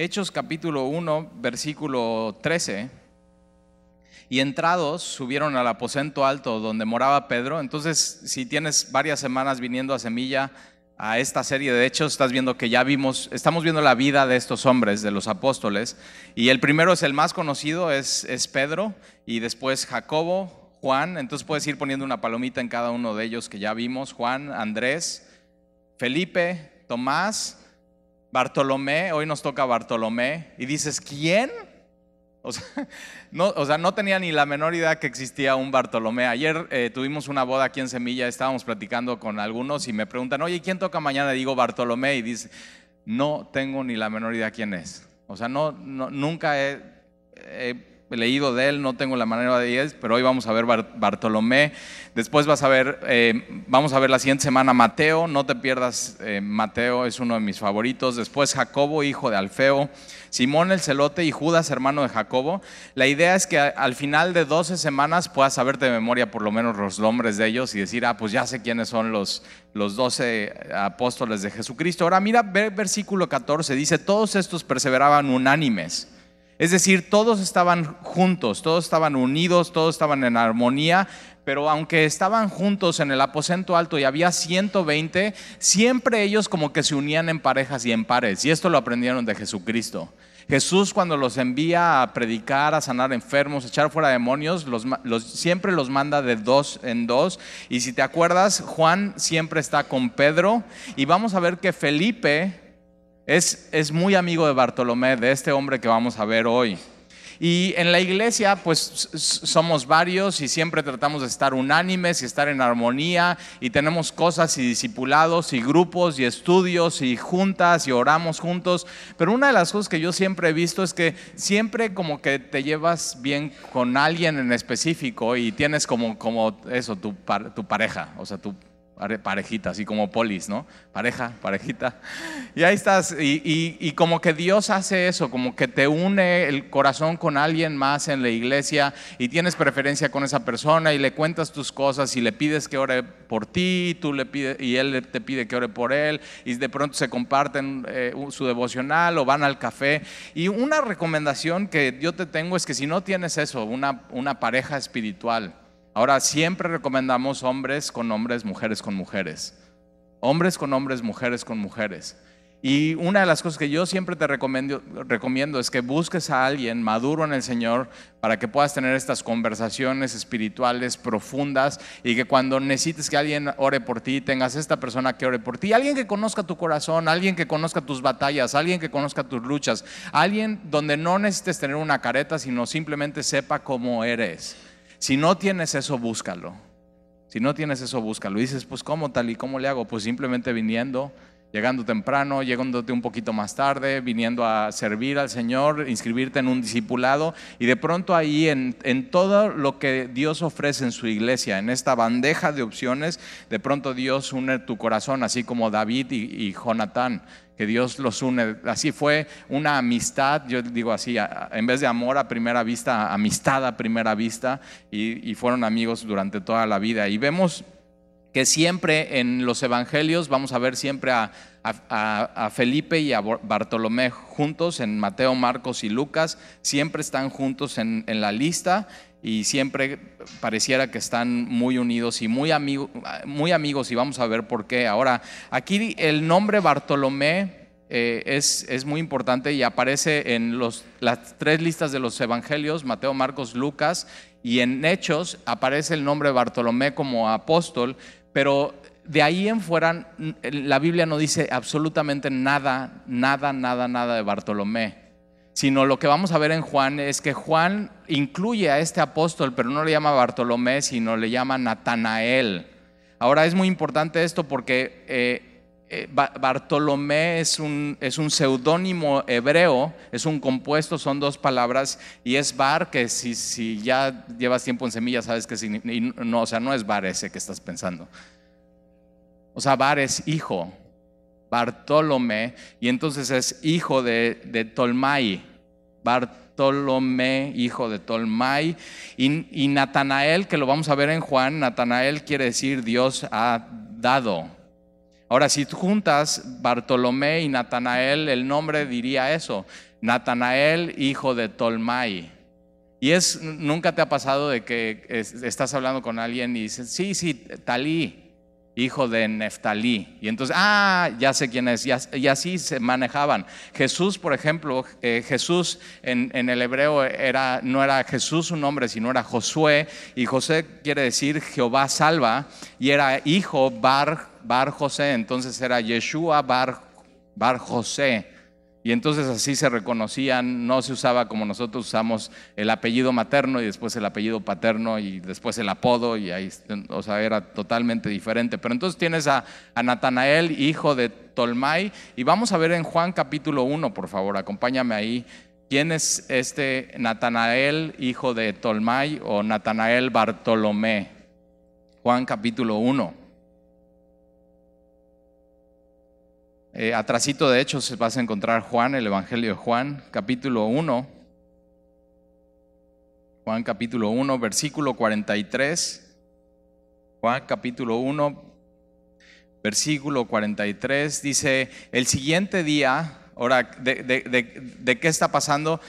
Hechos capítulo 1, versículo 13. Y entrados subieron al aposento alto donde moraba Pedro. Entonces, si tienes varias semanas viniendo a Semilla a esta serie de hechos, estás viendo que ya vimos, estamos viendo la vida de estos hombres, de los apóstoles. Y el primero es el más conocido, es, es Pedro, y después Jacobo, Juan. Entonces puedes ir poniendo una palomita en cada uno de ellos que ya vimos. Juan, Andrés, Felipe, Tomás, Bartolomé, hoy nos toca Bartolomé, y dices, ¿quién? O sea, no, tenía ni la menor idea que existía un Bartolomé. Ayer eh, tuvimos una boda aquí en Semilla, estábamos platicando con algunos y me preguntan, oye, ¿quién toca mañana? Y digo Bartolomé y dice, no tengo ni la menor idea quién es. O sea, no, nunca he, leído de él, no tengo la manera de ir, pero hoy vamos a ver Bartolomé. Después vas a ver, eh, vamos a ver la siguiente semana Mateo, no te pierdas, eh, Mateo es uno de mis favoritos. Después Jacobo, hijo de Alfeo. Simón el celote y Judas, hermano de Jacobo. La idea es que al final de 12 semanas puedas saberte de memoria por lo menos los nombres de ellos y decir, ah, pues ya sé quiénes son los, los 12 apóstoles de Jesucristo. Ahora mira, versículo 14, dice, todos estos perseveraban unánimes. Es decir, todos estaban juntos, todos estaban unidos, todos estaban en armonía, pero aunque estaban juntos en el aposento alto y había 120, siempre ellos como que se unían en parejas y en pares. Y esto lo aprendieron de Jesucristo. Jesús cuando los envía a predicar, a sanar enfermos, a echar fuera demonios, siempre los manda de dos en dos. Y si te acuerdas, Juan siempre está con Pedro. Y vamos a ver que Felipe es, es muy amigo de Bartolomé, de este hombre que vamos a ver hoy. Y en la iglesia, pues somos varios y siempre tratamos de estar unánimes y estar en armonía y tenemos cosas y discipulados y grupos y estudios y juntas y oramos juntos. Pero una de las cosas que yo siempre he visto es que siempre como que te llevas bien con alguien en específico y tienes como, como eso, tu, tu pareja, o sea, tu parejita, así como polis, ¿no? Pareja, parejita. Y ahí estás, y, como que Dios hace eso, como que te une el corazón con alguien más en la iglesia y tienes preferencia con esa persona y le cuentas tus cosas y le pides que ore por ti, tú le pides, y él te pide que ore por él, y de pronto se comparten eh, su devocional o van al café. Y una recomendación que yo te tengo es que si no tienes eso, una, una pareja espiritual, Ahora, siempre recomendamos hombres con hombres, mujeres con mujeres. Hombres con hombres, mujeres con mujeres. Y una de las cosas que yo siempre te recomiendo, recomiendo, es que busques a alguien maduro en el Señor para que puedas tener estas conversaciones espirituales profundas y que cuando necesites que alguien ore por ti, tengas esta persona que ore por ti, alguien que conozca tu corazón, alguien que conozca tus batallas, alguien que conozca tus luchas, alguien donde no necesites tener una careta, sino simplemente sepa cómo eres. Si no tienes eso, búscalo. Si no tienes eso, búscalo. Dices, pues ¿cómo tal y cómo le hago? Pues simplemente viniendo, llegando temprano, llegándote un poquito más tarde, viniendo a servir al Señor, inscribirte en un discipulado y de pronto ahí en, todo lo que Dios ofrece en su iglesia, en esta bandeja de opciones, de pronto Dios une tu corazón, así como David y, y Jonatán que Dios los une. Así fue una amistad, yo digo así, en vez de amor a primera vista, amistad a primera vista, y, fueron amigos durante toda la vida. Y vemos que siempre en los evangelios vamos a ver siempre a, Felipe y a Bartolomé juntos, en Mateo, Marcos y Lucas, siempre están juntos en, en la lista y siempre pareciera que están muy unidos y muy, muy amigos y vamos a ver por qué. Ahora, aquí el nombre Bartolomé eh, es, es, muy importante y aparece en los, las tres listas de los evangelios, Mateo, Marcos, Lucas, y en Hechos aparece el nombre Bartolomé como apóstol, pero de ahí en fuera la Biblia no dice absolutamente nada, nada, nada, nada de Bartolomé sino lo que vamos a ver en Juan es que Juan incluye a este apóstol, pero no le llama Bartolomé, sino le llama Natanael. Ahora es muy importante esto porque eh, Bartolomé es un, es un seudónimo hebreo, es un compuesto, son dos palabras, y es Bar, que si, si ya llevas tiempo en semilla sabes que no, o sea, no es Bar ese que estás pensando. O sea, Bar es hijo, Bartolomé, y entonces es hijo de, de Tolmai. Bartolomé, hijo de Tolmai, y, Natanael, que lo vamos a ver en Juan, Natanael quiere decir Dios ha dado. Ahora, si juntas Bartolomé y Natanael, el nombre diría eso, Natanael, hijo de Tolmai. Y es, nunca te ha pasado de que estás hablando con alguien y dices, sí, sí, Talí, hijo de Neftalí. Y entonces, ah, ya sé quién es. Y así se manejaban. Jesús, por ejemplo, eh, Jesús en, el hebreo era, no era Jesús su nombre, sino era Josué. Y José quiere decir Jehová salva. Y era hijo Bar, Bar José. Entonces era Yeshua Bar, Bar José. Y entonces así se reconocían, no se usaba como nosotros usamos el apellido materno y después el apellido paterno y después el apodo y ahí, o sea, era totalmente diferente. Pero entonces tienes a, Natanael, hijo de Tolmai, y vamos a ver en Juan capítulo 1, por favor, acompáñame ahí. ¿Quién es este Natanael, hijo de Tolmai o Natanael Bartolomé? Juan capítulo 1. Eh, atrasito de hecho se vas a encontrar Juan, el Evangelio de Juan, capítulo 1. Juan capítulo 1, versículo 43. Juan capítulo 1, versículo 43 dice, el siguiente día, ahora, ¿de, qué está pasando?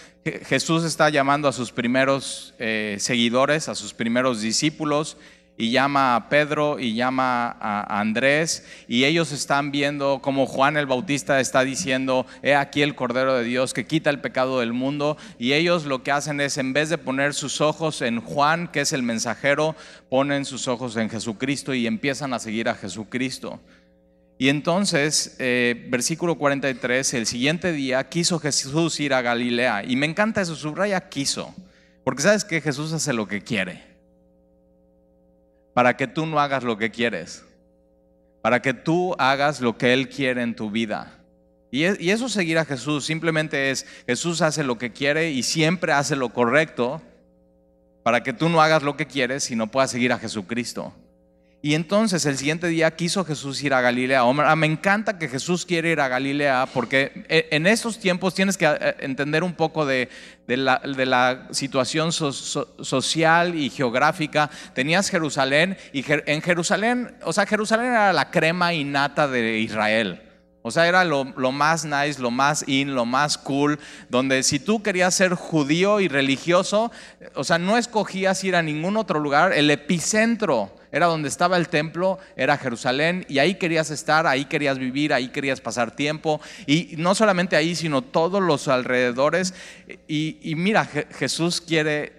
Jesús está llamando a sus primeros eh, seguidores, a sus primeros discípulos, y llama a Pedro y llama a Andrés y ellos están viendo como Juan el Bautista está diciendo, he aquí el Cordero de Dios que quita el pecado del mundo y ellos lo que hacen es en vez de poner sus ojos en Juan, que es el mensajero, ponen sus ojos en Jesucristo y empiezan a seguir a Jesucristo. Y entonces, eh, versículo 43, el siguiente día quiso Jesús ir a Galilea. Y me encanta eso, subraya quiso. Porque sabes que Jesús hace lo que quiere para que tú no hagas lo que quieres, para que tú hagas lo que Él quiere en tu vida. Y, eso seguir a Jesús simplemente es, Jesús hace lo que quiere y siempre hace lo correcto para que tú no hagas lo que quieres y no puedas seguir a Jesucristo. Y entonces el siguiente día quiso Jesús ir a Galilea. Ah, me encanta que Jesús quiere ir a Galilea porque eh, en estos tiempos tienes que eh, entender un poco de, la, situación social y geográfica. Tenías Jerusalén y en Jerusalén, o sea, Jerusalén era la crema innata de Israel. O sea, era lo, lo, más nice, lo más in, lo más cool, donde si tú querías ser judío y religioso, o sea, no escogías ir a ningún otro lugar, el epicentro era donde estaba el templo, era Jerusalén, y ahí querías estar, ahí querías vivir, ahí querías pasar tiempo, y no solamente ahí, sino todos los alrededores. Y, mira, Jesús quiere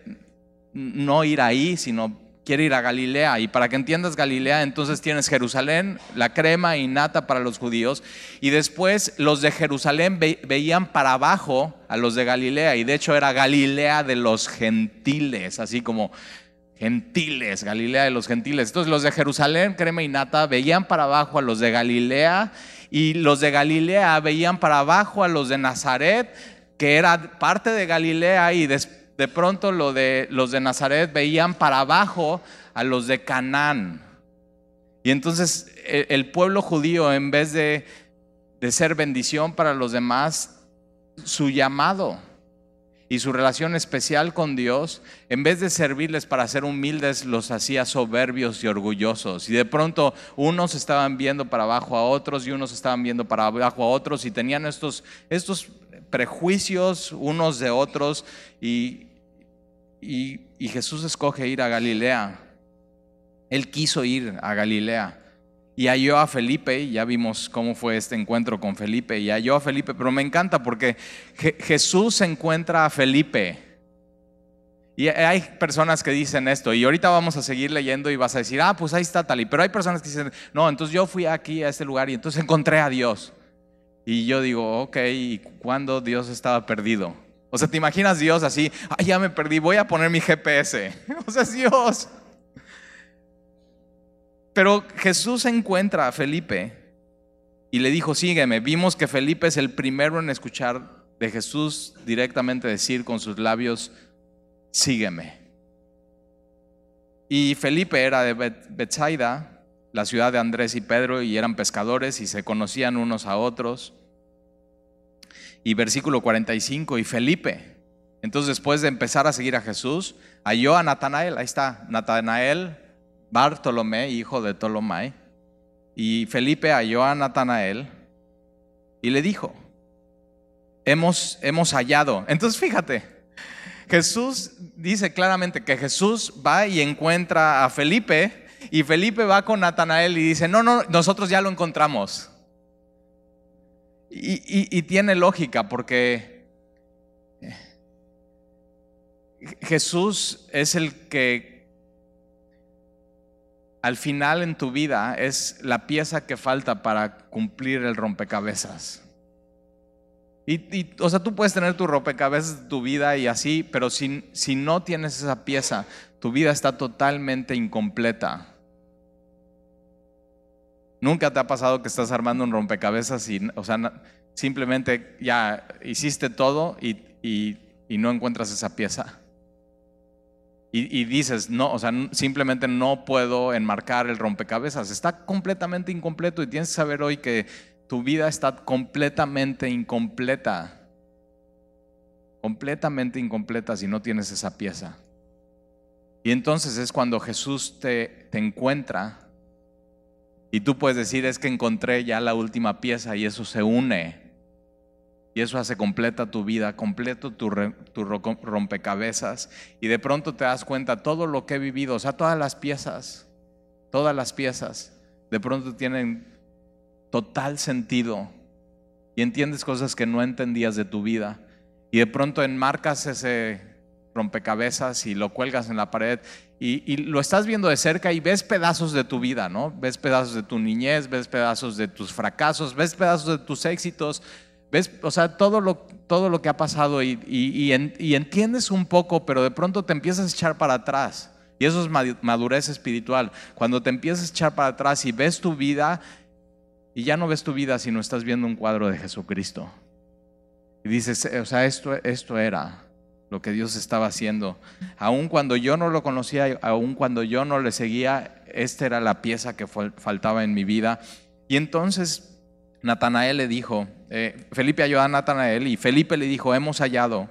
no ir ahí, sino quiere ir a Galilea. Y para que entiendas Galilea, entonces tienes Jerusalén, la crema y nata para los judíos. Y después los de Jerusalén veían para abajo a los de Galilea. Y de hecho era Galilea de los gentiles, así como gentiles, Galilea de los gentiles. Entonces los de Jerusalén, crema y nata, veían para abajo a los de Galilea y los de Galilea veían para abajo a los de Nazaret, que era parte de Galilea y de, pronto de, los de Nazaret veían para abajo a los de Canaán. Y entonces el, el pueblo judío, en vez de, de ser bendición para los demás, su llamado y su relación especial con Dios, en vez de servirles para ser humildes, los hacía soberbios y orgullosos. Y de pronto unos estaban viendo para abajo a otros y unos estaban viendo para abajo a otros y tenían estos, estos prejuicios unos de otros y, y, y Jesús escoge ir a Galilea. Él quiso ir a Galilea y halló a Felipe, y ya vimos cómo fue este encuentro con Felipe, y halló a Felipe, pero me encanta porque Jesús encuentra a Felipe. Y hay personas que dicen esto, y ahorita vamos a seguir leyendo y vas a decir, ah, pues ahí está Tali, pero hay personas que dicen, no, entonces yo fui aquí a este lugar y entonces encontré a Dios. Y yo digo, ok, ¿y cuándo Dios estaba perdido? O sea, ¿te imaginas Dios así? Ah, ya me perdí, voy a poner mi GPS. O sea, es Dios. Pero Jesús encuentra a Felipe y le dijo, sígueme. Vimos que Felipe es el primero en escuchar de Jesús directamente decir con sus labios, sígueme. Y Felipe era de Bethsaida, la ciudad de Andrés y Pedro, y eran pescadores y se conocían unos a otros. Y versículo 45, y Felipe. Entonces después de empezar a seguir a Jesús, halló a Natanael, ahí está, Natanael Bartolomé, hijo de Tolomai, y Felipe halló a Natanael y le dijo, hemos, hemos hallado. Entonces fíjate, Jesús dice claramente que Jesús va y encuentra a Felipe y Felipe va con Natanael y dice, no, no, nosotros ya lo encontramos. Y, tiene lógica porque Jesús es el que al final en tu vida es la pieza que falta para cumplir el rompecabezas. Y, o sea, tú puedes tener tu rompecabezas de tu vida y así, pero si, si no tienes esa pieza, tu vida está totalmente incompleta. Nunca te ha pasado que estás armando un rompecabezas y, o sea, simplemente ya hiciste todo y, no encuentras esa pieza. Y, dices, no, o sea, simplemente no puedo enmarcar el rompecabezas. Está completamente incompleto y tienes que saber hoy que tu vida está completamente incompleta. Completamente incompleta si no tienes esa pieza. Y entonces es cuando Jesús te, te encuentra y tú puedes decir, es que encontré ya la última pieza y eso se une. Y eso hace completa tu vida, completo tu, rompecabezas. Y de pronto te das cuenta todo lo que he vivido, o sea, todas las piezas, todas las piezas, de pronto tienen total sentido. Y entiendes cosas que no entendías de tu vida. Y de pronto enmarcas ese rompecabezas y lo cuelgas en la pared y, lo estás viendo de cerca y ves pedazos de tu vida, ¿no? Ves pedazos de tu niñez, ves pedazos de tus fracasos, ves pedazos de tus éxitos, ves, o sea, todo lo, todo lo que ha pasado y, y entiendes un poco, pero de pronto te empiezas a echar para atrás. Y eso es madurez espiritual. Cuando te empiezas a echar para atrás y ves tu vida y ya no ves tu vida, sino estás viendo un cuadro de Jesucristo. Y dices, o sea, esto, esto era lo que Dios estaba haciendo. Aun cuando yo no lo conocía, aun cuando yo no le seguía, esta era la pieza que faltaba en mi vida. Y entonces Natanael le dijo, eh, Felipe halló a Natanael y Felipe le dijo, hemos hallado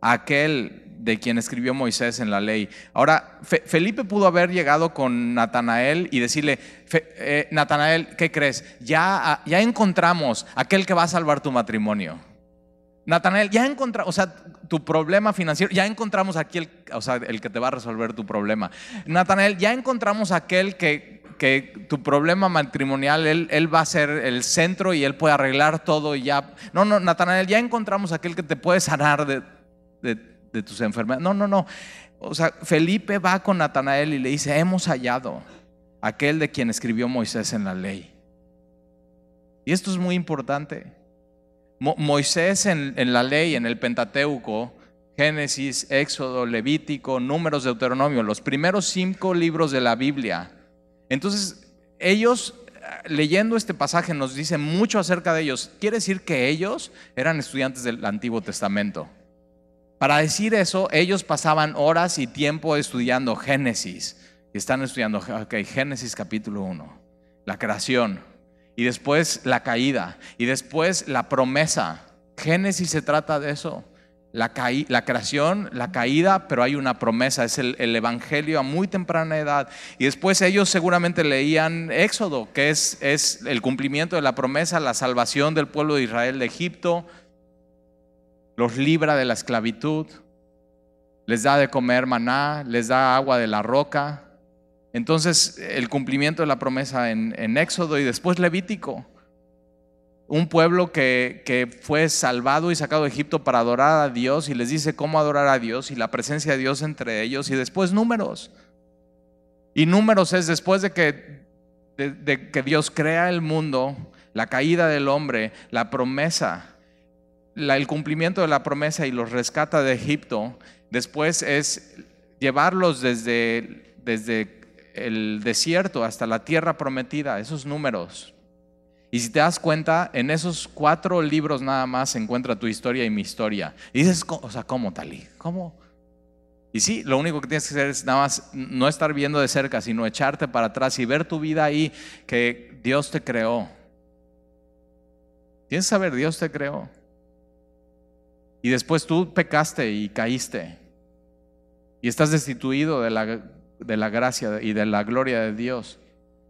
a aquel de quien escribió Moisés en la ley. Ahora, Felipe pudo haber llegado con Natanael y decirle, eh, Natanael, ¿qué crees? Ya, ya encontramos aquel que va a salvar tu matrimonio. Natanael, ya encontramos, o sea, tu problema financiero, ya encontramos aquí el, o sea, el que te va a resolver tu problema. Natanael, ya encontramos aquel que, que tu problema matrimonial, él, va a ser el centro y él puede arreglar todo y ya. No, no, Natanael, ya encontramos aquel que te puede sanar de, tus enfermedades. No, no, no. O sea, Felipe va con Natanael y le dice, hemos hallado aquel de quien escribió Moisés en la ley. Y esto es muy importante. Moisés en, la ley, en el Pentateuco, Génesis, Éxodo, Levítico, Números, Deuteronomio, los primeros cinco libros de la Biblia. Entonces, ellos, leyendo este pasaje, nos dicen mucho acerca de ellos. Quiere decir que ellos eran estudiantes del Antiguo Testamento. Para decir eso, ellos pasaban horas y tiempo estudiando Génesis. Y están estudiando, ok, Génesis capítulo 1, la creación, y después la caída, y después la promesa. Génesis se trata de eso. La, la, creación, la caída, pero hay una promesa, es el, Evangelio a muy temprana edad. Y después ellos seguramente leían Éxodo, que es, es el cumplimiento de la promesa, la salvación del pueblo de Israel de Egipto, los libra de la esclavitud, les da de comer maná, les da agua de la roca, entonces, el cumplimiento de la promesa en, Éxodo y después Levítico. Un pueblo que, que, fue salvado y sacado de Egipto para adorar a Dios y les dice cómo adorar a Dios y la presencia de Dios entre ellos y después números. Y números es después de que, de que Dios crea el mundo, la caída del hombre, la promesa, la, el cumplimiento de la promesa y los rescata de Egipto. Después es llevarlos desde, desde el desierto hasta la tierra prometida, esos números. Y si te das cuenta, en esos cuatro libros nada más se encuentra tu historia y mi historia. Y dices, o sea, ¿cómo, Tali? ¿Cómo? Y sí, lo único que tienes que hacer es nada más no estar viendo de cerca, sino echarte para atrás y ver tu vida ahí que Dios te creó. Tienes que saber, Dios te creó. Y después tú pecaste y caíste. Y estás destituido de la de la gracia y de la gloria de Dios.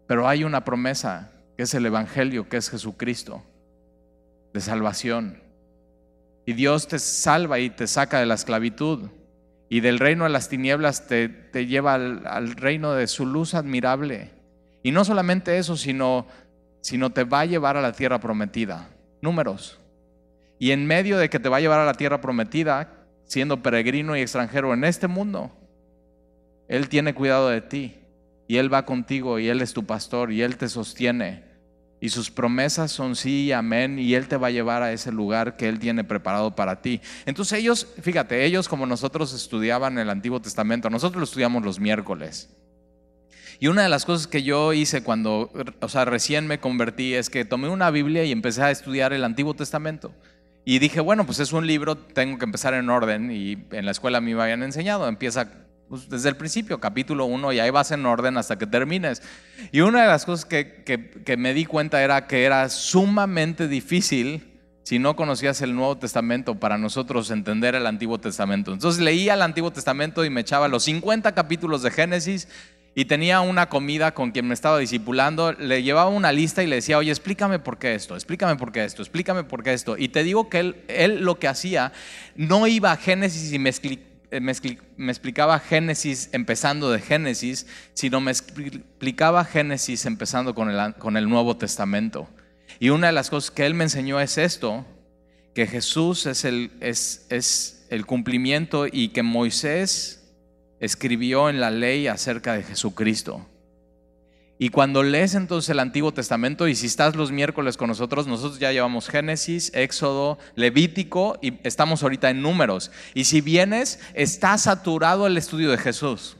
Pero hay una promesa, que es el Evangelio, que es Jesucristo, de salvación. Y Dios te salva y te saca de la esclavitud. Y del reino de las tinieblas te, te lleva al, al, reino de su luz admirable. Y no solamente eso, sino, sino te va a llevar a la tierra prometida. Números. Y en medio de que te va a llevar a la tierra prometida, siendo peregrino y extranjero en este mundo, Él tiene cuidado de ti. Y Él va contigo y Él es tu pastor y Él te sostiene. Y sus promesas son sí y amén y Él te va a llevar a ese lugar que Él tiene preparado para ti. Entonces ellos, fíjate, ellos como nosotros estudiaban el Antiguo Testamento, nosotros lo estudiamos los miércoles. Y una de las cosas que yo hice cuando, o sea, recién me convertí es que tomé una Biblia y empecé a estudiar el Antiguo Testamento. Y dije, bueno, pues es un libro, tengo que empezar en orden y en la escuela me habían enseñado, empieza pues, desde el principio, capítulo 1, y ahí vas en orden hasta que termines. Y una de las cosas que, que, me di cuenta era que era sumamente difícil si no conocías el Nuevo Testamento para nosotros entender el Antiguo Testamento. Entonces leía el Antiguo Testamento y me echaba los 50 capítulos de Génesis y tenía una comida con quien me estaba discipulando, le llevaba una lista y le decía, oye, explícame por qué esto, explícame por qué esto, explícame por qué esto. Y te digo que él, él lo que hacía, no iba a Génesis y me, eh, me, explicaba Génesis empezando de Génesis, sino me explicaba Génesis empezando con el, con el Nuevo Testamento. Y una de las cosas que él me enseñó es esto, que Jesús es el, es, es el cumplimiento y que Moisés escribió en la ley acerca de Jesucristo. Y cuando lees entonces el Antiguo Testamento, y si estás los miércoles con nosotros, nosotros ya llevamos Génesis, Éxodo, Levítico y estamos ahorita en números. Y si vienes, está saturado el estudio de Jesús.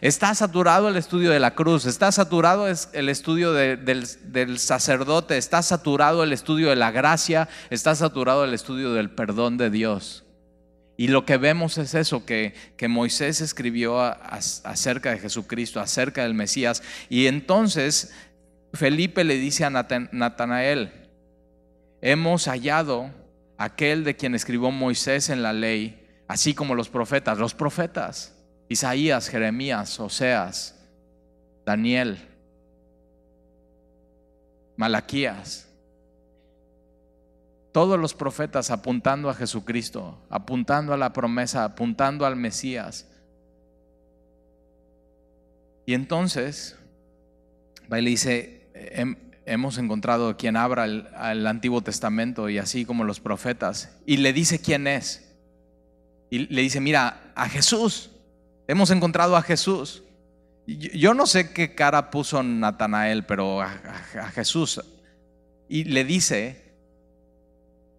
Está saturado el estudio de la cruz, está saturado el estudio del, del sacerdote, está saturado el estudio de la gracia, está saturado el estudio del perdón de Dios. Y lo que vemos es eso, que, que Moisés escribió acerca de Jesucristo, acerca del Mesías. Y entonces Felipe le dice a Natanael, hemos hallado aquel de quien escribió Moisés en la ley, así como los profetas, los profetas, Isaías, Jeremías, Oseas, Daniel, Malaquías todos los profetas apuntando a Jesucristo, apuntando a la promesa, apuntando al Mesías. Y entonces, va le dice, hemos encontrado quien abra el, Antiguo Testamento y así como los profetas, y le dice quién es. Y le dice, mira, a Jesús, hemos encontrado a Jesús. Yo no sé qué cara puso Natanael, pero a Jesús. Y le dice,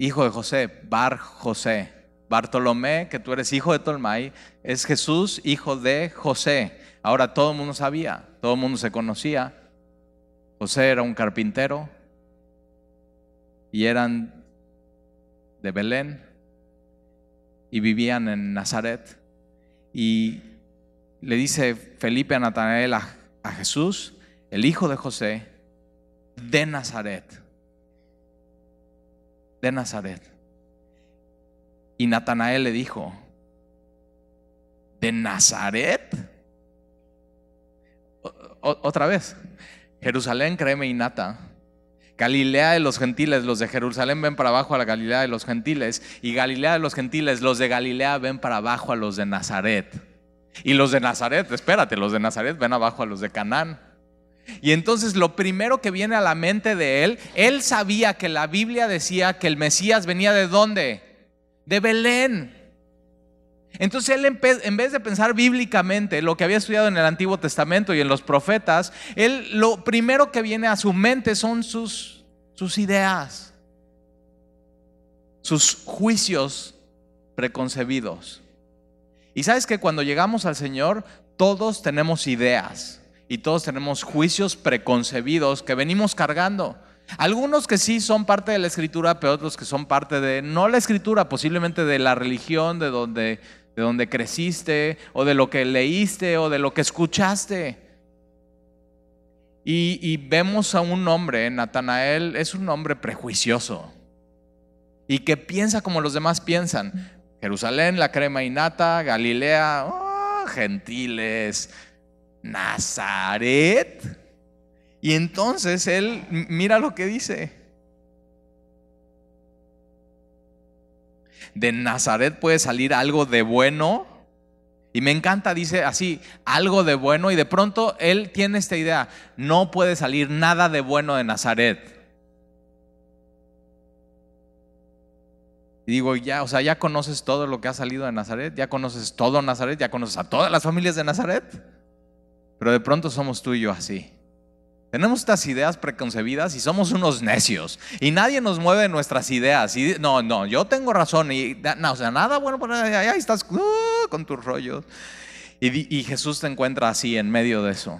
hijo de José, Bar José. Bartolomé, que tú eres hijo de Tolmai, es Jesús, hijo de José. Ahora todo el mundo sabía, todo el mundo se conocía. José era un carpintero y eran de Belén y vivían en Nazaret. Y le dice Felipe a Natanael a, a Jesús, el hijo de José, de Nazaret de Nazaret. Y Natanael le dijo, ¿de Nazaret? otra vez, Jerusalén, créeme y nata. Galilea de los gentiles, los de Jerusalén ven para abajo a la Galilea de los gentiles, y Galilea de los gentiles, los de Galilea ven para abajo a los de Nazaret. Y los de Nazaret, espérate, los de Nazaret ven abajo a los de Canaán. Y entonces lo primero que viene a la mente de él, él sabía que la Biblia decía que el Mesías venía de dónde? De Belén. Entonces él en vez de pensar bíblicamente lo que había estudiado en el Antiguo Testamento y en los profetas, él lo primero que viene a su mente son sus, sus ideas, sus juicios preconcebidos. Y sabes que cuando llegamos al Señor, todos tenemos ideas y todos tenemos juicios preconcebidos que venimos cargando. Algunos que sí son parte de la escritura, pero otros que son parte de, no la escritura, posiblemente de la religión, de donde, de donde creciste, o de lo que leíste, o de lo que escuchaste. Y, vemos a un hombre, Natanael, es un hombre prejuicioso y que piensa como los demás piensan. Jerusalén, la crema y nata, Galilea, oh, gentiles, Nazaret. Y entonces él, mira lo que dice. De Nazaret puede salir algo de bueno. Y me encanta, dice así, algo de bueno. Y de pronto él tiene esta idea, no puede salir nada de bueno de Nazaret. Digo, ya, o sea, ya conoces todo lo que ha salido de Nazaret, ya conoces todo Nazaret, ya conoces a todas las familias de Nazaret. Pero de pronto somos tú y yo así. Tenemos estas ideas preconcebidas y somos unos necios. Y nadie nos mueve nuestras ideas. Y no, no, yo tengo razón. Y no, o sea, nada bueno, por ahí estás uh, con tus rollos. Y, y Jesús te encuentra así en medio de eso.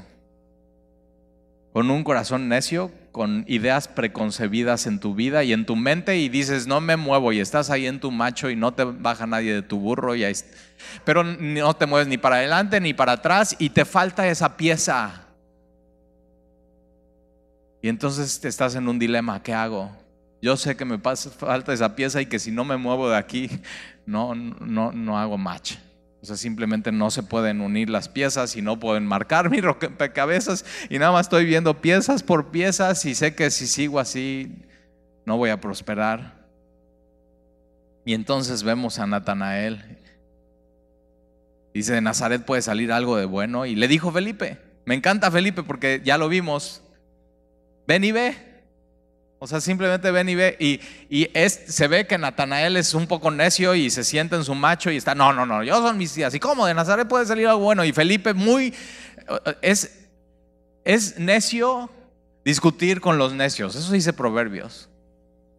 Con un corazón necio, con ideas preconcebidas en tu vida y en tu mente y dices, no me muevo y estás ahí en tu macho y no te baja nadie de tu burro, y ahí, pero no te mueves ni para adelante ni para atrás y te falta esa pieza. Y entonces estás en un dilema, ¿qué hago? Yo sé que me falta esa pieza y que si no me muevo de aquí, no, no, no hago match. O sea, simplemente no se pueden unir las piezas y no pueden marcar mi rompecabezas y nada más estoy viendo piezas por piezas y sé que si sigo así no voy a prosperar. Y entonces vemos a Natanael. Dice, de Nazaret puede salir algo de bueno. Y le dijo Felipe, me encanta Felipe porque ya lo vimos, ven y ve. O sea, simplemente ven y ve. Y, se ve que Natanael es un poco necio y se siente en su macho y está, no, no, no, yo son mis días. ¿Y cómo? De Nazaret puede salir algo bueno. Y Felipe muy, es, es necio discutir con los necios. Eso dice Proverbios.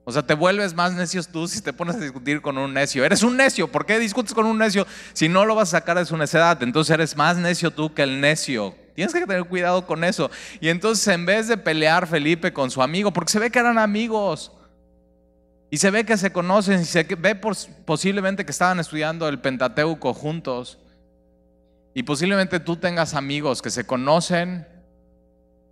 O sea, te vuelves más necios tú si te pones a discutir con un necio. Eres un necio. ¿Por qué discutes con un necio si no lo vas a sacar de su necedad? Entonces eres más necio tú que el necio. Tienes que tener cuidado con eso. Y entonces en vez de pelear Felipe con su amigo, porque se ve que eran amigos, y se ve que se conocen, y se ve posiblemente que estaban estudiando el Pentateuco juntos, y posiblemente tú tengas amigos que se conocen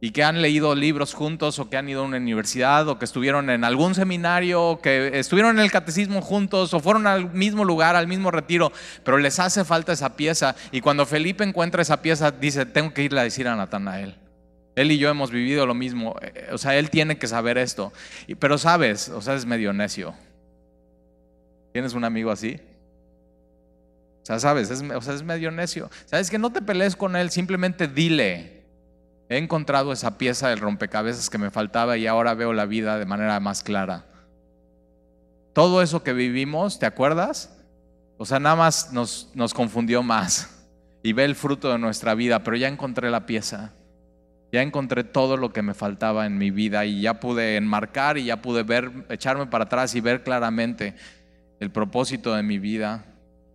y que han leído libros juntos o que han ido a una universidad o que estuvieron en algún seminario, o que estuvieron en el catecismo juntos o fueron al mismo lugar, al mismo retiro, pero les hace falta esa pieza y cuando Felipe encuentra esa pieza dice, tengo que irle a decir a Natanael. Él y yo hemos vivido lo mismo, eh, o sea, él tiene que saber esto, pero sabes, o sea, es medio necio. ¿Tienes un amigo así? O sea, sabes, es, o sea, es medio necio. Sabes que no te pelees con él, simplemente dile, He encontrado esa pieza del rompecabezas que me faltaba y ahora veo la vida de manera más clara. Todo eso que vivimos, ¿te acuerdas? O sea, nada más nos, nos confundió más y ve el fruto de nuestra vida, pero ya encontré la pieza. Ya encontré todo lo que me faltaba en mi vida y ya pude enmarcar y ya pude ver, echarme para atrás y ver claramente el propósito de mi vida.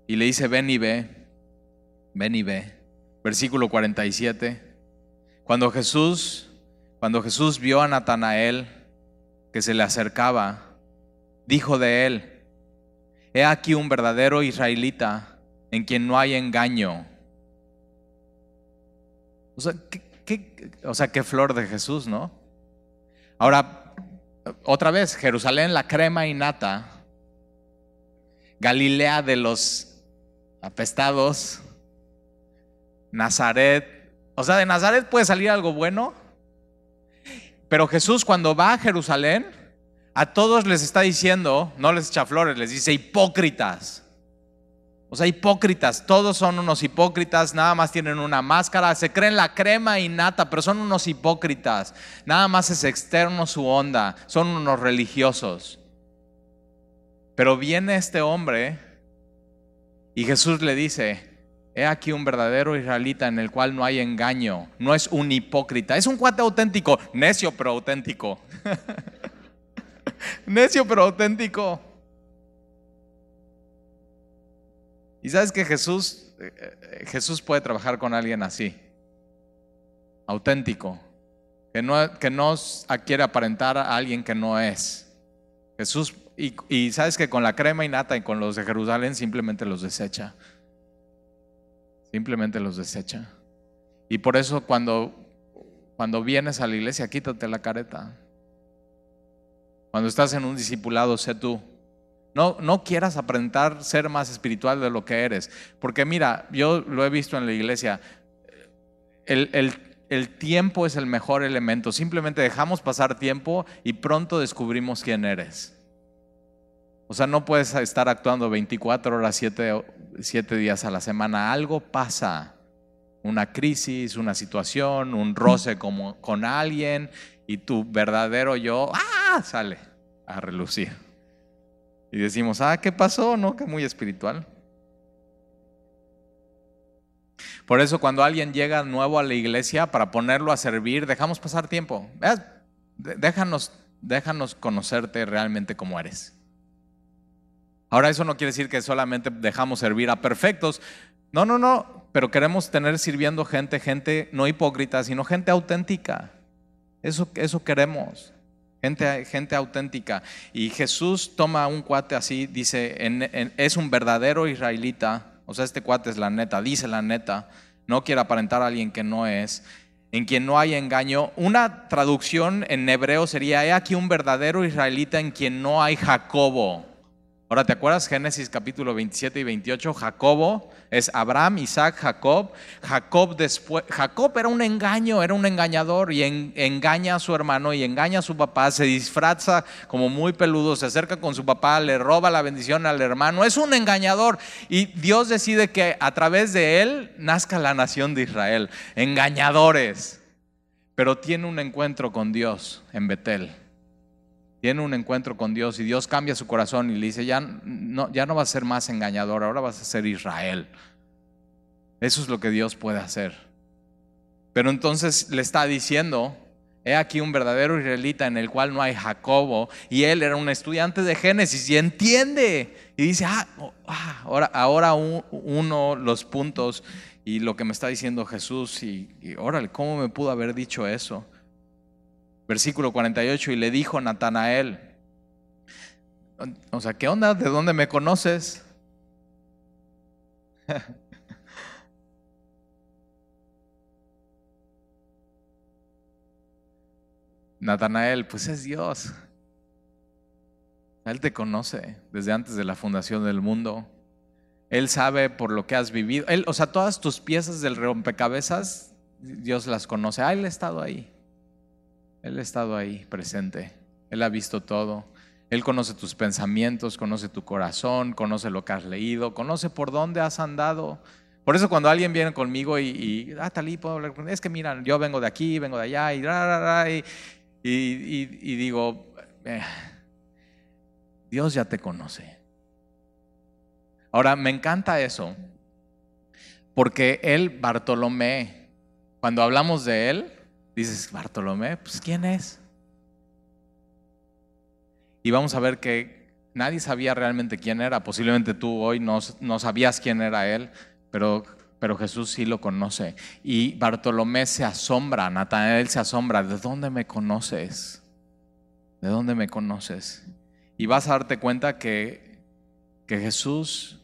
Y le dice, ven y ve, ven y ve. Versículo 47. Cuando Jesús, cuando Jesús vio a Natanael que se le acercaba, dijo de él, he aquí un verdadero israelita en quien no hay engaño. O sea, ¿qué, o sea, qué flor de Jesús, ¿no? Ahora, otra vez, Jerusalén, la crema y nata, Galilea de los apestados, Nazaret o sea, de Nazaret puede salir algo bueno. Pero Jesús cuando va a Jerusalén, a todos les está diciendo, no les echa flores, les dice hipócritas. O sea, hipócritas, todos son unos hipócritas, nada más tienen una máscara, se creen la crema y nata, pero son unos hipócritas. Nada más es externo su onda, son unos religiosos. Pero viene este hombre y Jesús le dice, He aquí un verdadero israelita en el cual no hay engaño, no es un hipócrita, es un cuate auténtico, necio pero auténtico. necio pero auténtico. Y sabes que Jesús, eh, eh, Jesús puede trabajar con alguien así, auténtico, que no, que no quiere aparentar a alguien que no es. Jesús, y, y sabes que con la crema y nata y con los de Jerusalén simplemente los desecha. Simplemente los desecha. Y por eso cuando, cuando vienes a la iglesia, quítate la careta. Cuando estás en un discipulado, sé tú. No, no quieras aparentar ser más espiritual de lo que eres. Porque mira, yo lo he visto en la iglesia. El, el tiempo es el mejor elemento. Simplemente dejamos pasar tiempo y pronto descubrimos quién eres. O sea, no puedes estar actuando 24 horas, 7, días a la semana. Algo pasa. Una crisis, una situación, un roce como, con alguien y tu verdadero yo ¡ah! sale a relucir. Y decimos, ah, ¿qué pasó? No, que muy espiritual. Por eso cuando alguien llega nuevo a la iglesia para ponerlo a servir, dejamos pasar tiempo. Déjanos, déjanos conocerte realmente como eres. Ahora eso no quiere decir que solamente dejamos servir a perfectos. No, no, no, pero queremos tener sirviendo gente, gente no hipócrita, sino gente auténtica. Eso, eso queremos. Gente, gente, auténtica. Y Jesús toma un cuate así, dice, es un verdadero israelita, o sea, este cuate es la neta, dice la neta, no quiere aparentar a alguien que no es, en quien no hay engaño. Una traducción en hebreo sería, he aquí un verdadero israelita en quien no hay Jacobo. Ahora, ¿te acuerdas Génesis capítulo 27 y 28? Jacobo es Abraham, Isaac, Jacob. Jacob después, Jacob era un engaño, era un engañador y engaña a su hermano y engaña a su papá, se disfraza como muy peludo, se acerca con su papá, le roba la bendición al hermano. Es un engañador y Dios decide que a través de él nazca la nación de Israel. Engañadores. Pero tiene un encuentro con Dios en Betel tiene un encuentro con Dios y Dios cambia su corazón y le dice, ya no, ya no vas a ser más engañador, ahora vas a ser Israel. Eso es lo que Dios puede hacer. Pero entonces le está diciendo, he aquí un verdadero israelita en el cual no hay Jacobo, y él era un estudiante de Génesis y entiende, y dice, ah, oh, ah ahora, ahora uno los puntos y lo que me está diciendo Jesús, y, y órale, ¿cómo me pudo haber dicho eso? Versículo 48, y le dijo Natanael, o sea, ¿qué onda? ¿De dónde me conoces? Natanael, pues es Dios. Él te conoce desde antes de la fundación del mundo. Él sabe por lo que has vivido. Él, o sea, todas tus piezas del rompecabezas, Dios las conoce. Ah, Él ha estado ahí. Él ha estado ahí presente. Él ha visto todo. Él conoce tus pensamientos, conoce tu corazón, conoce lo que has leído, conoce por dónde has andado. Por eso cuando alguien viene conmigo y, y ah, talí, puedo hablar con Es que mira, yo vengo de aquí, vengo de allá y, y, digo, eh, Dios ya te conoce. Ahora, me encanta eso, porque él, Bartolomé, cuando hablamos de él, Dices, Bartolomé, pues ¿quién es? Y vamos a ver que nadie sabía realmente quién era. Posiblemente tú hoy no, no sabías quién era él, pero, pero Jesús sí lo conoce. Y Bartolomé se asombra, Natanael se asombra, ¿de dónde me conoces? ¿De dónde me conoces? Y vas a darte cuenta que, que Jesús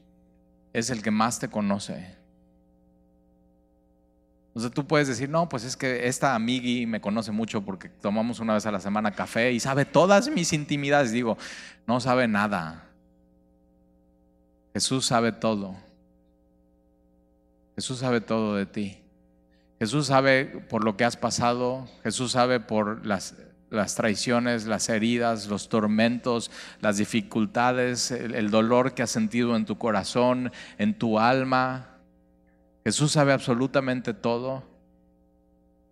es el que más te conoce. O sea, tú puedes decir, no, pues es que esta amigui me conoce mucho porque tomamos una vez a la semana café y sabe todas mis intimidades. Digo, no sabe nada. Jesús sabe todo. Jesús sabe todo de ti. Jesús sabe por lo que has pasado. Jesús sabe por las, las traiciones, las heridas, los tormentos, las dificultades, el dolor que has sentido en tu corazón, en tu alma. Jesús sabe absolutamente todo.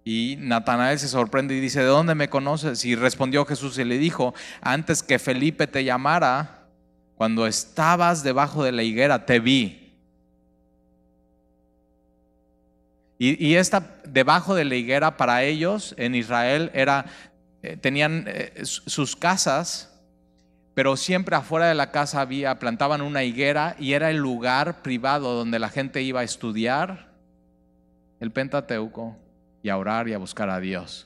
Y Natanael se sorprende y dice, ¿de dónde me conoces? Y respondió Jesús y le dijo, antes que Felipe te llamara, cuando estabas debajo de la higuera, te vi. Y, esta debajo de la higuera para ellos en Israel era, eh, tenían eh, sus casas pero siempre afuera de la casa había, plantaban una higuera y era el lugar privado donde la gente iba a estudiar el Pentateuco y a orar y a buscar a Dios.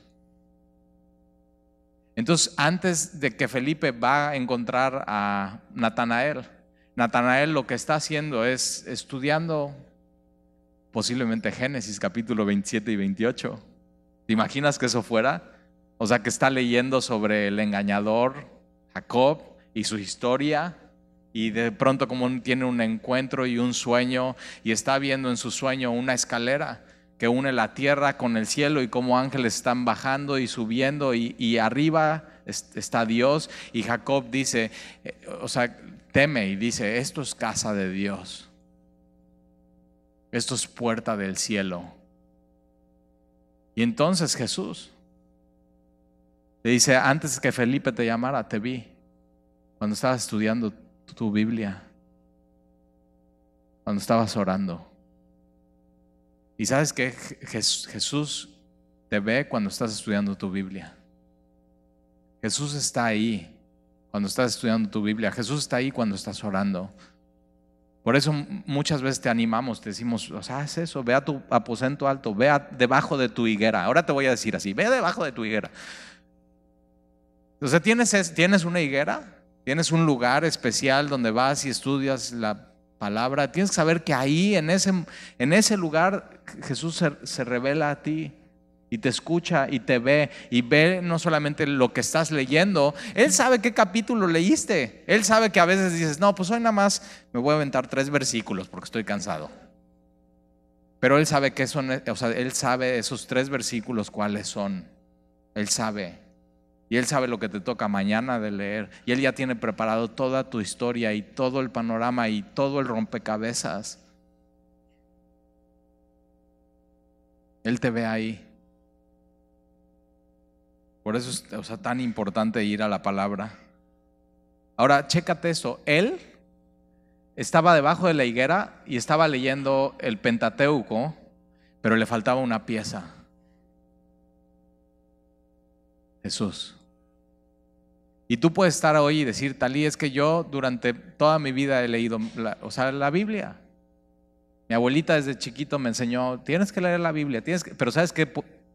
Entonces, antes de que Felipe va a encontrar a Natanael, Natanael lo que está haciendo es estudiando posiblemente Génesis capítulo 27 y 28. ¿Te imaginas que eso fuera? O sea, que está leyendo sobre el engañador Jacob y su historia y de pronto como tiene un encuentro y un sueño y está viendo en su sueño una escalera que une la tierra con el cielo y cómo ángeles están bajando y subiendo y, arriba está Dios. Y Jacob dice, eh, o sea, teme y dice, esto es casa de Dios, esto es puerta del cielo. Y entonces Jesús le dice, antes que Felipe te llamara, te vi cuando estabas estudiando tu Biblia, cuando estabas orando. Y sabes que Jesús te ve cuando estás estudiando tu Biblia. Jesús está ahí cuando estás estudiando tu Biblia. Jesús está ahí cuando estás orando. Por eso muchas veces te animamos, te decimos, o sea, haz eso, ve a tu aposento alto, ve debajo de tu higuera. Ahora te voy a decir así, ve debajo de tu higuera. O sea, ¿tienes, ¿tienes una higuera? ¿Tienes un lugar especial donde vas y estudias la palabra? Tienes que saber que ahí, en ese, en ese lugar, Jesús se, se revela a ti y te escucha y te ve y ve no solamente lo que estás leyendo, Él sabe qué capítulo leíste. Él sabe que a veces dices, no, pues hoy nada más me voy a aventar tres versículos porque estoy cansado. Pero Él sabe que son, o sea, Él sabe esos tres versículos cuáles son. Él sabe. Y Él sabe lo que te toca mañana de leer. Y Él ya tiene preparado toda tu historia y todo el panorama y todo el rompecabezas. Él te ve ahí. Por eso es tan importante ir a la palabra. Ahora, chécate eso. Él estaba debajo de la higuera y estaba leyendo el Pentateuco, pero le faltaba una pieza. Jesús. Y tú puedes estar hoy y decir, Talí, es que yo durante toda mi vida he leído, la, o sea, la Biblia. Mi abuelita desde chiquito me enseñó, tienes que leer la Biblia, tienes pero sabes que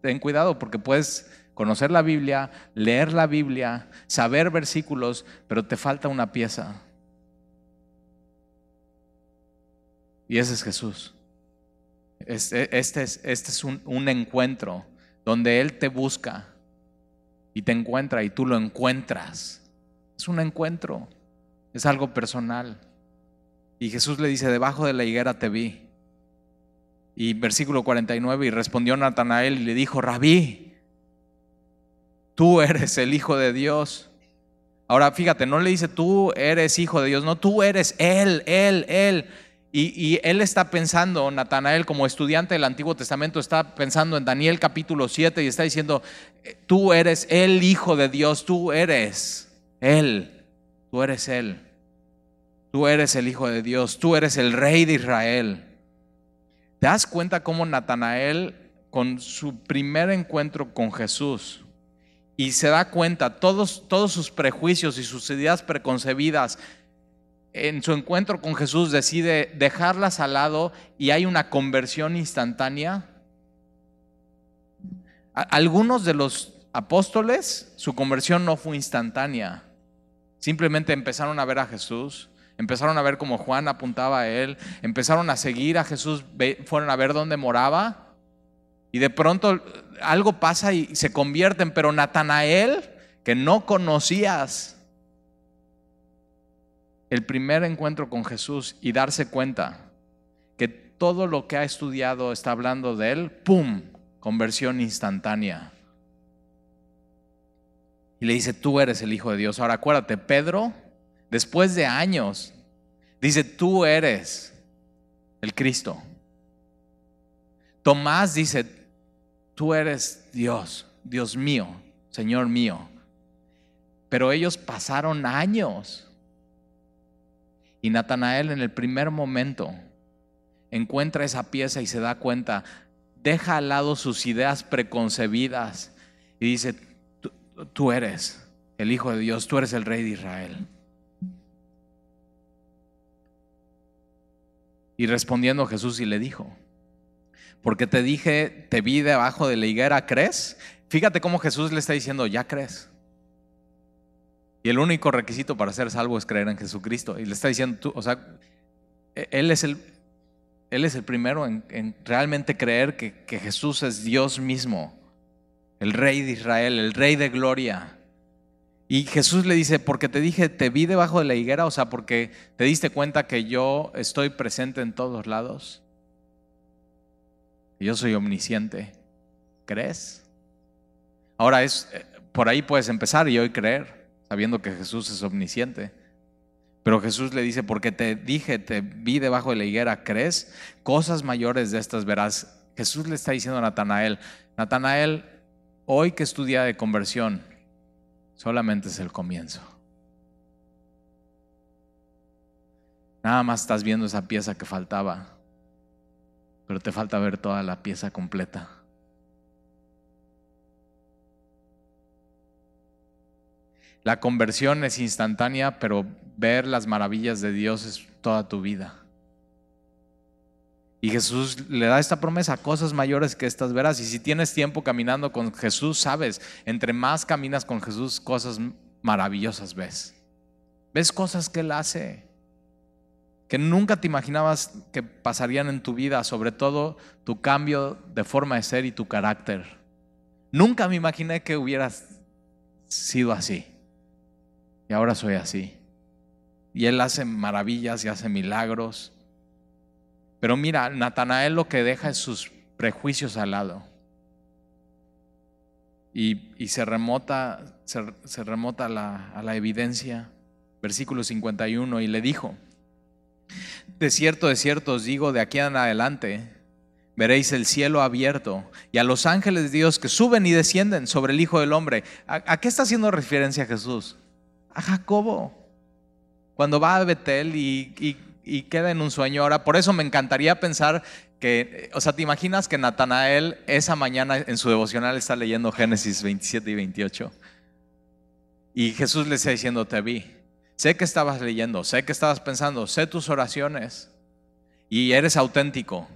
ten cuidado porque puedes conocer la Biblia, leer la Biblia, saber versículos, pero te falta una pieza. Y ese es Jesús. Este, este es, este es un, un encuentro donde Él te busca y te encuentra y tú lo encuentras. Es un encuentro, es algo personal. Y Jesús le dice, debajo de la higuera te vi. Y versículo 49, y respondió Natanael y le dijo, rabí, tú eres el Hijo de Dios. Ahora fíjate, no le dice tú eres hijo de Dios, no, tú eres Él, Él, Él. Y, él está pensando, Natanael, como estudiante del Antiguo Testamento, está pensando en Daniel capítulo 7 y está diciendo, tú eres el Hijo de Dios, tú eres Él, tú eres Él, tú eres el Hijo de Dios, tú eres el Rey de Israel. ¿Te das cuenta cómo Natanael, con su primer encuentro con Jesús, y se da cuenta, todos, todos sus prejuicios y sus ideas preconcebidas, en su encuentro con Jesús decide dejarlas al lado y hay una conversión instantánea. Algunos de los apóstoles, su conversión no fue instantánea. Simplemente empezaron a ver a Jesús, empezaron a ver cómo Juan apuntaba a él, empezaron a seguir a Jesús, fueron a ver dónde moraba y de pronto algo pasa y se convierten, pero Natanael, que no conocías, el primer encuentro con Jesús y darse cuenta que todo lo que ha estudiado está hablando de él, ¡pum! Conversión instantánea. Y le dice, tú eres el Hijo de Dios. Ahora acuérdate, Pedro, después de años, dice, tú eres el Cristo. Tomás dice, tú eres Dios, Dios mío, Señor mío. Pero ellos pasaron años. Y Natanael en el primer momento encuentra esa pieza y se da cuenta, deja al lado sus ideas preconcebidas y dice, tú, eres el Hijo de Dios, tú eres el Rey de Israel. Y respondiendo Jesús y le dijo, porque te dije, te vi debajo de la higuera, ¿crees? Fíjate cómo Jesús le está diciendo, ya crees. El único requisito para ser salvo es creer en Jesucristo. Y le está diciendo, tú, o sea, e-, Él es el, él es el primero en, realmente creer que, que Jesús es Dios mismo, el Rey de Israel, el Rey de gloria. Y Jesús le dice, porque te dije, te vi debajo de la higuera, o sea, porque te diste cuenta que yo estoy presente en todos lados. Yo soy omnisciente. ¿Crees? Ahora es eh, por ahí puedes empezar y hoy creer, sabiendo que Jesús es omnisciente. Pero Jesús le dice, porque te dije, te vi debajo de la higuera, ¿crees? Cosas mayores de estas verás. Jesús le está diciendo a Natanael, Natanael, hoy que es tu día de conversión, solamente es el comienzo. Nada más estás viendo esa pieza que faltaba, pero te falta ver toda la pieza completa. La conversión es instantánea, pero ver las maravillas de Dios es toda tu vida. Y Jesús le da esta promesa, cosas mayores que estas verás. Y si tienes tiempo caminando con Jesús, sabes, entre más caminas con Jesús, cosas maravillosas ves. Ves cosas que Él hace, que nunca te imaginabas que pasarían en tu vida, sobre todo tu cambio de forma de ser y tu carácter. Nunca me imaginé que hubieras sido así. Y ahora soy así. Y Él hace maravillas y hace milagros. Pero mira, Natanael lo que deja es sus prejuicios al lado. Y, se remota, se, remota a la, a evidencia. Versículo 51, y le dijo, de cierto, de cierto os digo, de aquí en adelante veréis el cielo abierto y a los ángeles de Dios que suben y descienden sobre el Hijo del Hombre. ¿A, qué está haciendo referencia Jesús? A Jacobo. Cuando va a Betel y, y, queda en un sueño. Ahora, por eso me encantaría pensar que, o sea, ¿te imaginas que Natanael esa mañana en su devocional está leyendo Génesis 27 y 28? Y Jesús le está diciendo, te vi. Sé que estabas leyendo, sé que estabas pensando, sé tus oraciones y eres auténtico.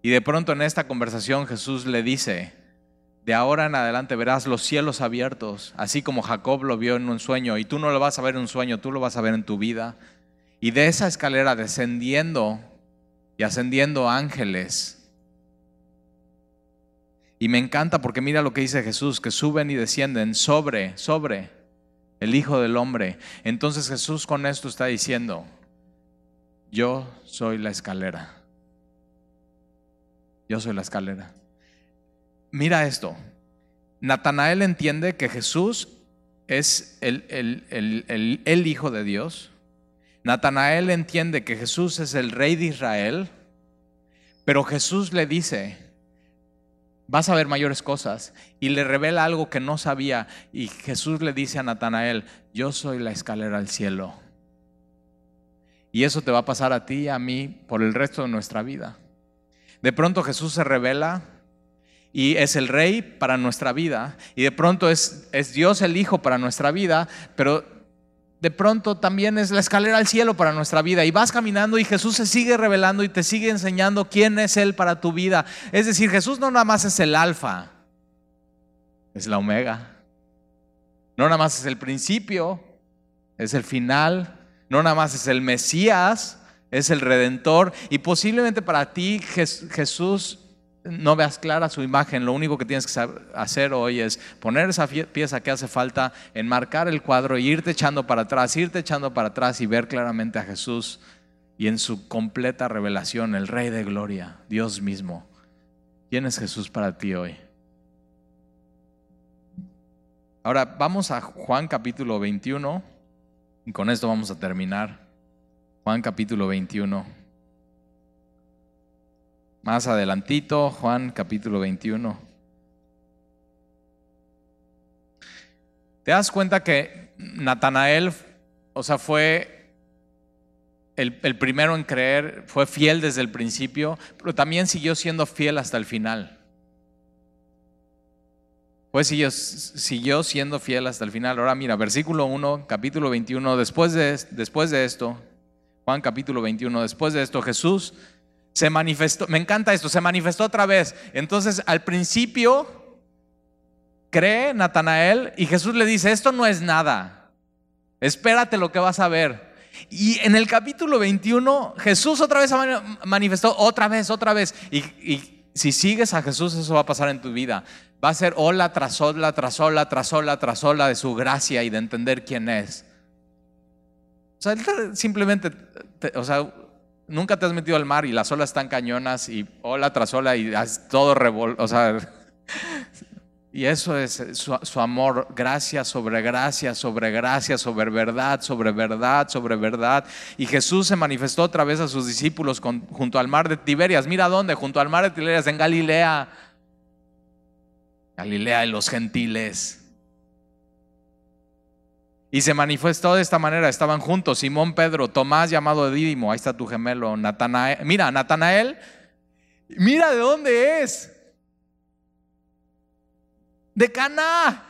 Y de pronto en esta conversación Jesús le dice, de ahora en adelante verás los cielos abiertos, así como Jacob lo vio en un sueño, y tú no lo vas a ver en un sueño, tú lo vas a ver en tu vida. Y de esa escalera descendiendo y ascendiendo ángeles. Y me encanta porque mira lo que dice Jesús, que suben y descienden sobre, sobre el Hijo del Hombre. Entonces Jesús con esto está diciendo, yo soy la escalera. Yo soy la escalera. Mira esto. Natanael entiende que Jesús es el, el, Hijo de Dios. Natanael entiende que Jesús es el Rey de Israel. Pero Jesús le dice, vas a ver mayores cosas. Y le revela algo que no sabía. Y Jesús le dice a Natanael, yo soy la escalera al cielo. Y eso te va a pasar a ti y a mí por el resto de nuestra vida. De pronto Jesús se revela y es el rey para nuestra vida y de pronto es, es Dios el Hijo para nuestra vida, pero de pronto también es la escalera al cielo para nuestra vida y vas caminando y Jesús se sigue revelando y te sigue enseñando quién es Él para tu vida. Es decir, Jesús no nada más es el alfa, es la omega. No nada más es el principio, es el final. No nada más es el Mesías, es el redentor. Y posiblemente para ti Jesús no veas clara su imagen, lo único que tienes que hacer hoy es poner esa pieza que hace falta, enmarcar el cuadro e irte echando para atrás, irte echando para atrás y ver claramente a Jesús y en su completa revelación, el Rey de Gloria, Dios mismo. ¿Quién es Jesús para ti hoy? Ahora vamos a Juan capítulo 21 y con esto vamos a terminar. Juan capítulo 21. Más adelantito, Juan capítulo 21. ¿Te das cuenta que Natanael, o sea, fue el, el, primero en creer, fue fiel desde el principio, pero también siguió siendo fiel hasta el final? Pues siguió, siguió siendo fiel hasta el final. Ahora mira, versículo 1, capítulo 21, después de, después de esto, Juan capítulo 21. Después de esto, Jesús se manifestó, me encanta esto, se manifestó otra vez. Entonces, al principio, cree Natanael y Jesús le dice, esto no es nada, espérate lo que vas a ver. Y en el capítulo 21, Jesús otra vez manifestó, otra vez, otra vez. Y, si sigues a Jesús, eso va a pasar en tu vida. Va a ser ola tras ola, tras ola, tras ola, tras ola de su gracia y de entender quién es. O sea, simplemente, o sea, nunca te has metido al mar y las olas están cañonas y ola tras ola y todo revol... O sea, y eso es su, su, amor, gracia sobre gracia, sobre gracia, sobre verdad, sobre verdad, sobre verdad. Y Jesús se manifestó otra vez a sus discípulos junto al mar de Tiberias. Mira dónde, junto al mar de Tiberias, en Galilea. Galilea de los gentiles. Y se manifestó de esta manera, estaban juntos Simón Pedro, Tomás llamado Dídimo, ahí está tu gemelo, Natanael. Mira, Natanael, mira de dónde es. De Caná.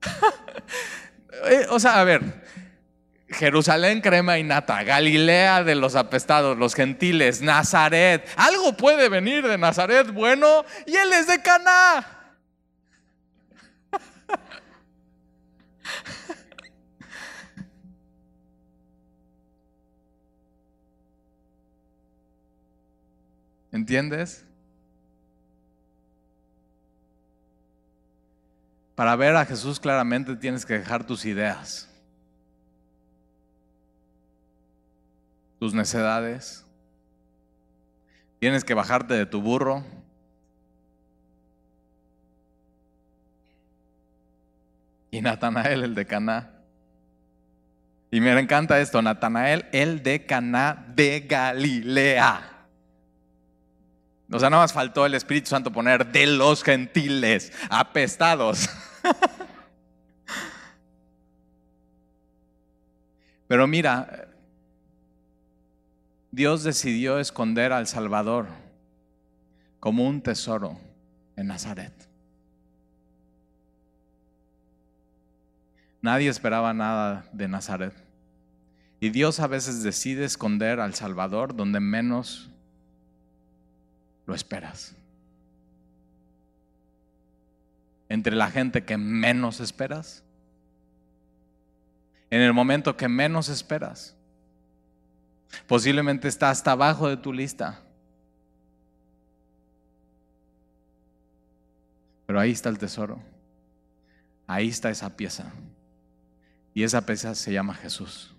Eh, o sea, a ver, Jerusalén, crema y nata, Galilea de los apestados, los gentiles, Nazaret. Algo puede venir de Nazaret bueno y él es de Caná. ¿Entiendes? Para ver a Jesús claramente tienes que dejar tus ideas, tus necedades. Tienes que bajarte de tu burro. Y Natanael, el de Caná. Y me encanta esto, Natanael, el de Caná de Galilea. O sea, nada más faltó el Espíritu Santo poner de los gentiles, apestados. Pero mira, Dios decidió esconder al Salvador como un tesoro en Nazaret. Nadie esperaba nada de Nazaret. Y Dios a veces decide esconder al Salvador donde menos lo esperas. Entre la gente que menos esperas. En el momento que menos esperas. Posiblemente está hasta abajo de tu lista. Pero ahí está el tesoro. Ahí está esa pieza. Y esa pieza se llama Jesús.